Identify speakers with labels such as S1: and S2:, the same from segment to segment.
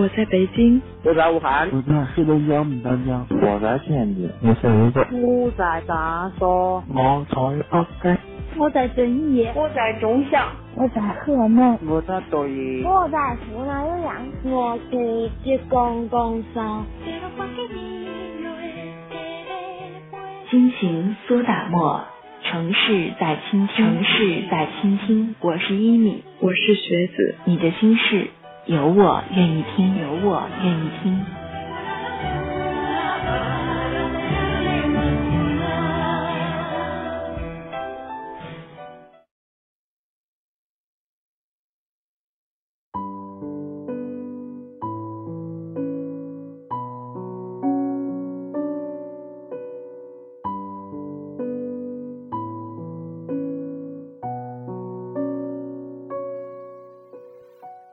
S1: 我在北京，
S2: 我在武汉，
S3: 我在黑龙江牡丹江，
S4: 我在天津，
S5: 我在泸州，
S6: 我在长沙，
S3: 我在北京，
S7: 我在遵义，
S8: 我在中祥，
S7: 我在河南，
S4: 我在抖音，
S7: 我在湖南岳阳，
S9: 我自己公公桑。
S10: 心情苏打沫，城市在倾听，城市在倾听。我是一米，
S1: 我是学子，
S10: 你的心事有我愿意听，有我愿意听。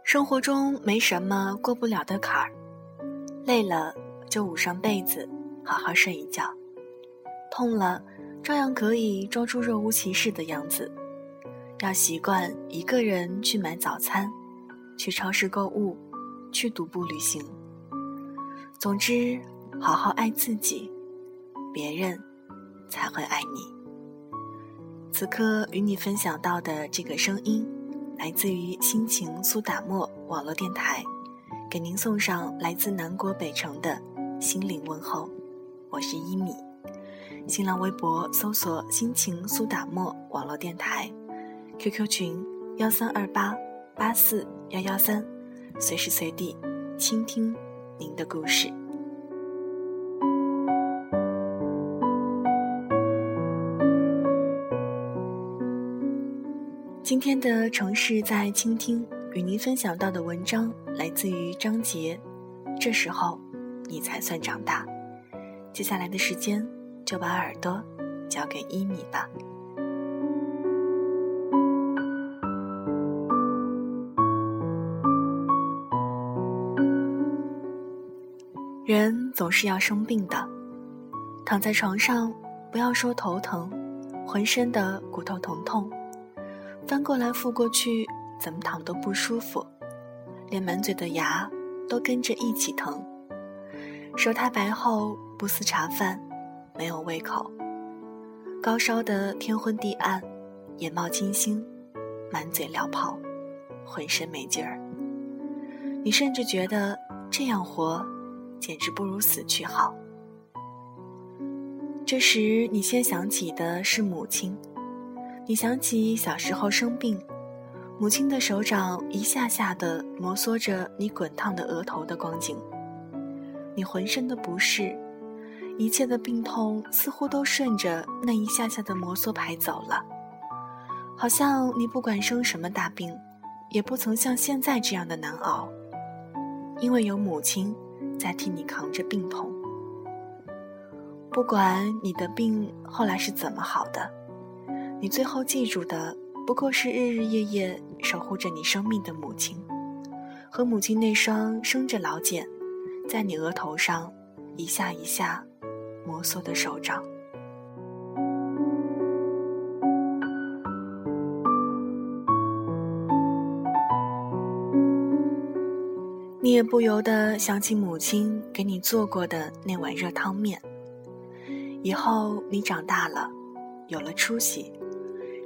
S10: 生活中没什么过不了的坎儿，累了就捂上被子，好好睡一觉；痛了，照样可以装出若无其事的样子。要习惯一个人去买早餐，去超市购物，去独步旅行。总之，好好爱自己，别人才会爱你。此刻与你分享到的这个声音。来自于心情苏打沫网络电台，给您送上来自南国北城的心灵问候。我是一米，新浪微博搜索“心情苏打沫网络电台 ”，QQ 群幺三二八八四幺幺三，随时随地倾听您的故事。今天的城市在倾听，与您分享到的文章来自于张杰。这时候，你才算长大。接下来的时间，就把耳朵交给一米吧。人总是要生病的，躺在床上，不要说头疼，浑身的骨头疼痛。翻过来覆过去，怎么躺都不舒服，连满嘴的牙都跟着一起疼。舌苔白厚不思茶饭，没有胃口。高烧的天昏地暗，眼冒金星，满嘴燎泡，浑身没劲儿。你甚至觉得这样活，简直不如死去好。这时你先想起的是母亲。你想起小时候生病，母亲的手掌一下下的摩挲着你滚烫的额头的光景，你浑身的不适，一切的病痛似乎都顺着那一下下的摩挲排走了，好像你不管生什么大病，也不曾像现在这样的难熬，因为有母亲在替你扛着病痛。不管你的病后来是怎么好的。你最后记住的，不过是日日夜夜守护着你生命的母亲，和母亲那双生着老茧，在你额头上一下一下摩挲的手掌。你也不由得想起母亲给你做过的那碗热汤面。以后你长大了，有了出息。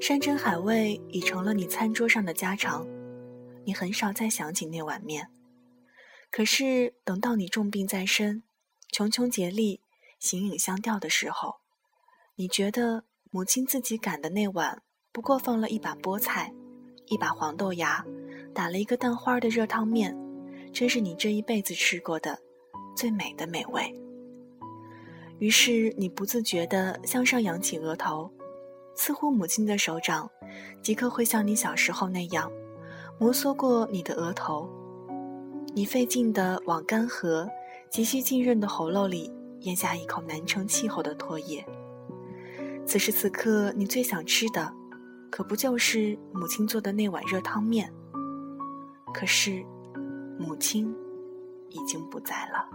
S10: 山珍海味已成了你餐桌上的家常，你很少再想起那碗面。可是等到你重病在身，穷穷竭力，形影相吊的时候，你觉得母亲自己擀的那碗不过放了一把菠菜，一把黄豆芽，打了一个蛋花的热汤面，真是你这一辈子吃过的最美的美味。于是你不自觉地向上扬起额头。似乎母亲的手掌，即刻会像你小时候那样，摩挲过你的额头。你费劲地往干涸、急需浸润的喉咙里咽下一口难成气候的唾液。此时此刻，你最想吃的，可不就是母亲做的那碗热汤面？可是，母亲已经不在了。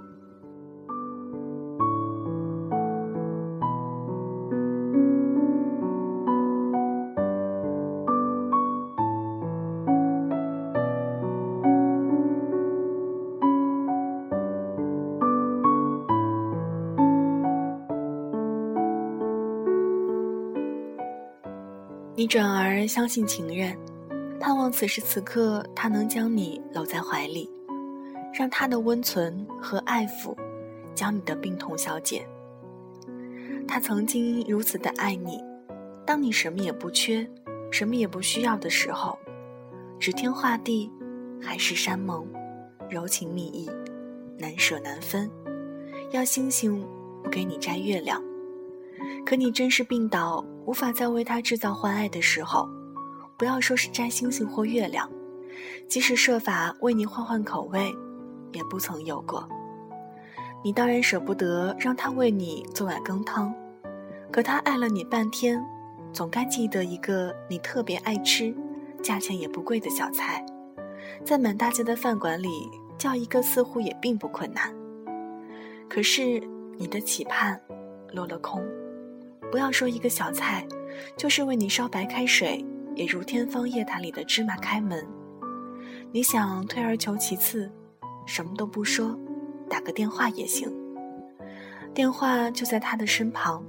S10: 你转而相信情人，盼望此时此刻他能将你搂在怀里，让他的温存和爱抚将你的病痛消解。他曾经如此的爱你，当你什么也不缺，什么也不需要的时候，指天画地，海誓山盟，柔情蜜意，难舍难分，要星星不给你摘月亮。可你真是病倒。无法再为他制造欢爱的时候，不要说是摘星星或月亮，即使设法为你换换口味，也不曾有过。你当然舍不得让他为你做碗羹汤，可他爱了你半天，总该记得一个你特别爱吃、价钱也不贵的小菜，在满大街的饭馆里叫一个似乎也并不困难。可是你的期盼落了空。不要说一个小菜，就是为你烧白开水，也如天方夜谭里的芝麻开门。你想退而求其次，什么都不说，打个电话也行。电话就在他的身旁，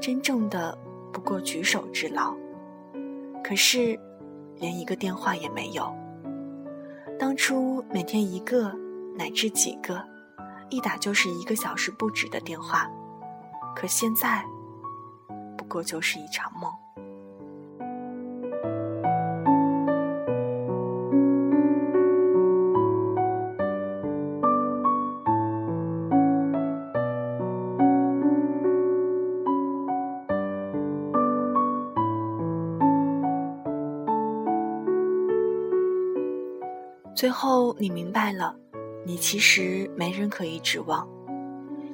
S10: 真正的不过举手之劳。可是，连一个电话也没有。当初每天一个乃至几个，一打就是一个小时不止的电话，可现在。过就是一场梦。最后，你明白了，你其实没人可以指望。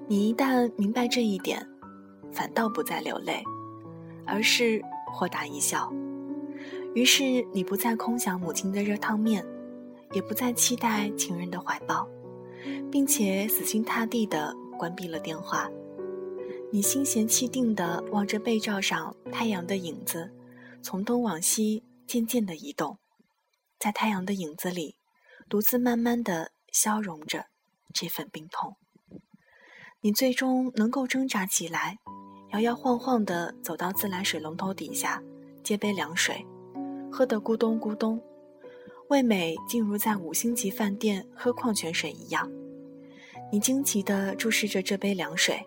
S10: 你一旦明白这一点，反倒不再流泪。而是豁达一笑，于是你不再空想母亲的热汤面，也不再期待情人的怀抱，并且死心塌地地关闭了电话。你心闲气定地望着被罩上太阳的影子，从东往西渐渐地移动，在太阳的影子里，独自慢慢地消融着这份病痛。你最终能够挣扎起来。摇摇晃晃地走到自来水龙头底下，接杯凉水，喝得咕咚咕咚，味美竟如在五星级饭店喝矿泉水一样。你惊奇地注视着这杯凉水，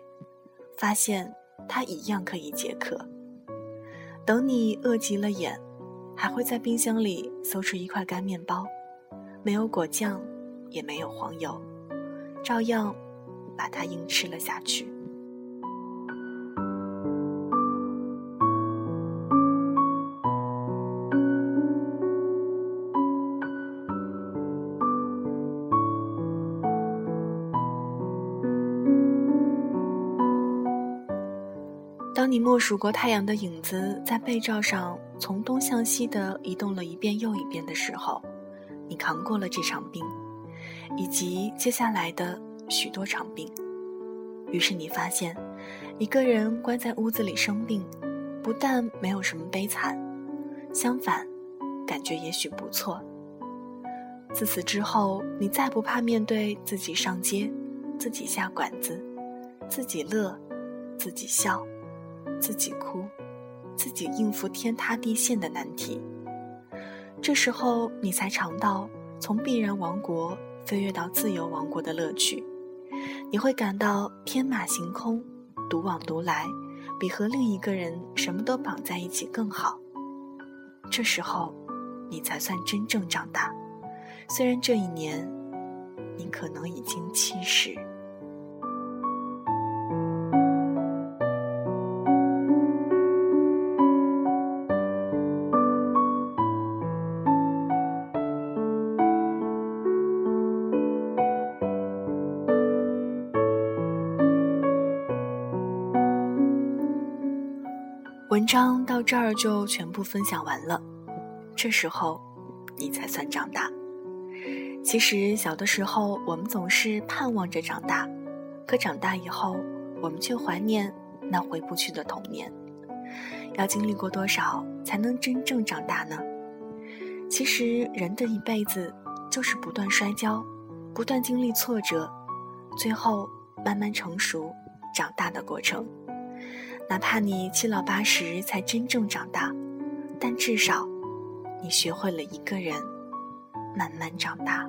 S10: 发现它一样可以解渴。等你饿急了眼，还会在冰箱里搜出一块干面包，没有果酱，也没有黄油，照样把它硬吃了下去。你默数过太阳的影子在被罩上从东向西的移动了一遍又一遍的时候，你扛过了这场病，以及接下来的许多场病。于是你发现，一个人关在屋子里生病，不但没有什么悲惨，相反，感觉也许不错。自此之后，你再不怕面对自己上街，自己下馆子，自己乐，自己笑。自己哭，自己应付天塌地陷的难题。这时候，你才尝到从必然王国飞跃到自由王国的乐趣。你会感到天马行空，独往独来，比和另一个人什么都绑在一起更好。这时候，你才算真正长大。虽然这一年，你可能已经七十。文章到这儿就全部分享完了。这时候，你才算长大。其实小的时候，我们总是盼望着长大，可长大以后，我们却怀念那回不去的童年。要经历过多少，才能真正长大呢？其实，人的一辈子就是不断摔跤，不断经历挫折，最后慢慢成熟、长大的过程。哪怕你七老八十才真正长大，但至少，你学会了一个人慢慢长大。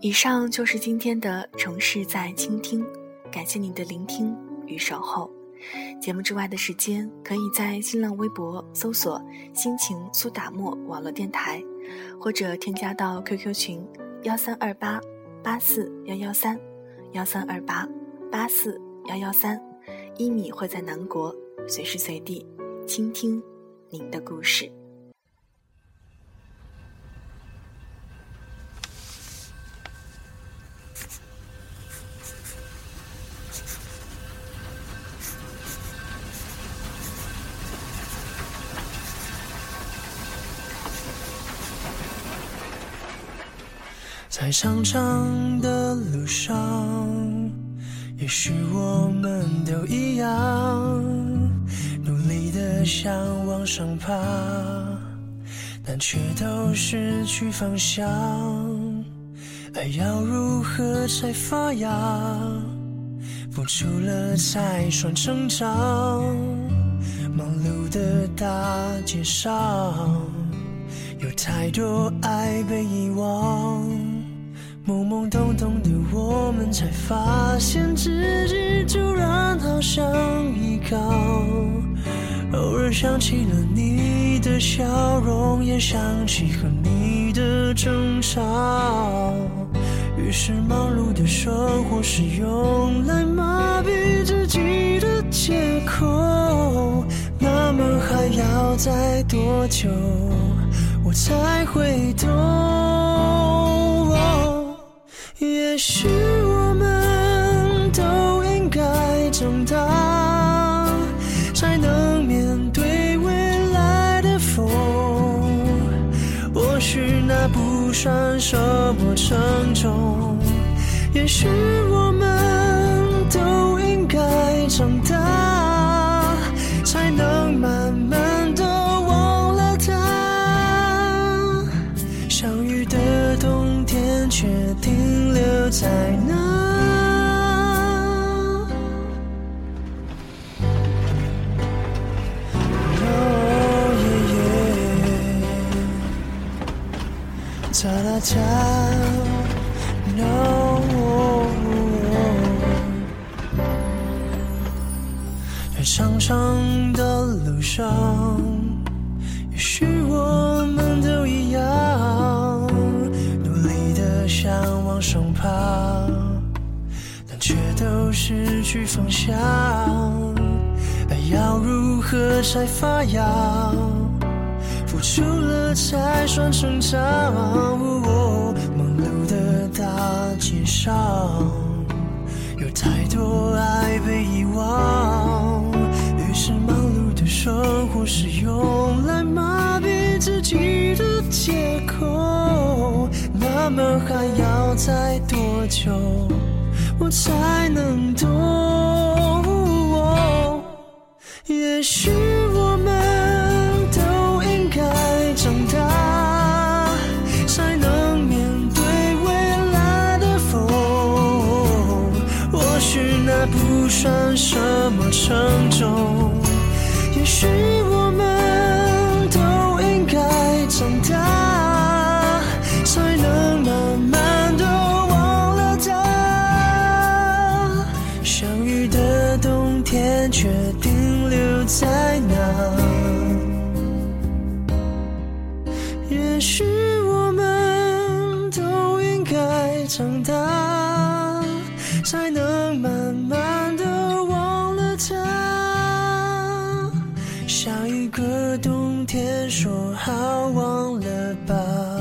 S10: 以上就是今天的城市在倾听，感谢您的聆听与守候。节目之外的时间，可以在新浪微博搜索“心情苏打沫网络电台”，或者添加到 QQ 群幺三二八八四幺幺三幺三二八八四幺幺三。一米会在南国随时随地倾听您的故事。
S2: 在长长的路上，也许我们都一样，努力的想往上爬，但却都失去方向。爱要如何才发芽？付出了才算成长。忙碌的大街上，有太多爱被遗忘。懵懵懂懂的我们，才发现自己突然好想依靠。偶尔想起了你的笑容，也想起和你的争吵。于是忙碌的生活是用来麻痹自己的借口。那么还要再多久，我才会懂？也许我们都应该长大，才能面对未来的风。或许那不算什么沉重。也许我们都停留在那。哦耶耶，哒啦哒，no。在长长的路上，失去方向。爱要如何才发芽？付出了才算成长。忙碌的大街上，有太多爱被遗忘。于是忙碌的生活是用来麻痹自己的借口。那么还要再多久，我才能懂？也许我们都应该长大，才能面对未来的风。或许那不算什么沉重。也许下一个冬天说好忘了吧。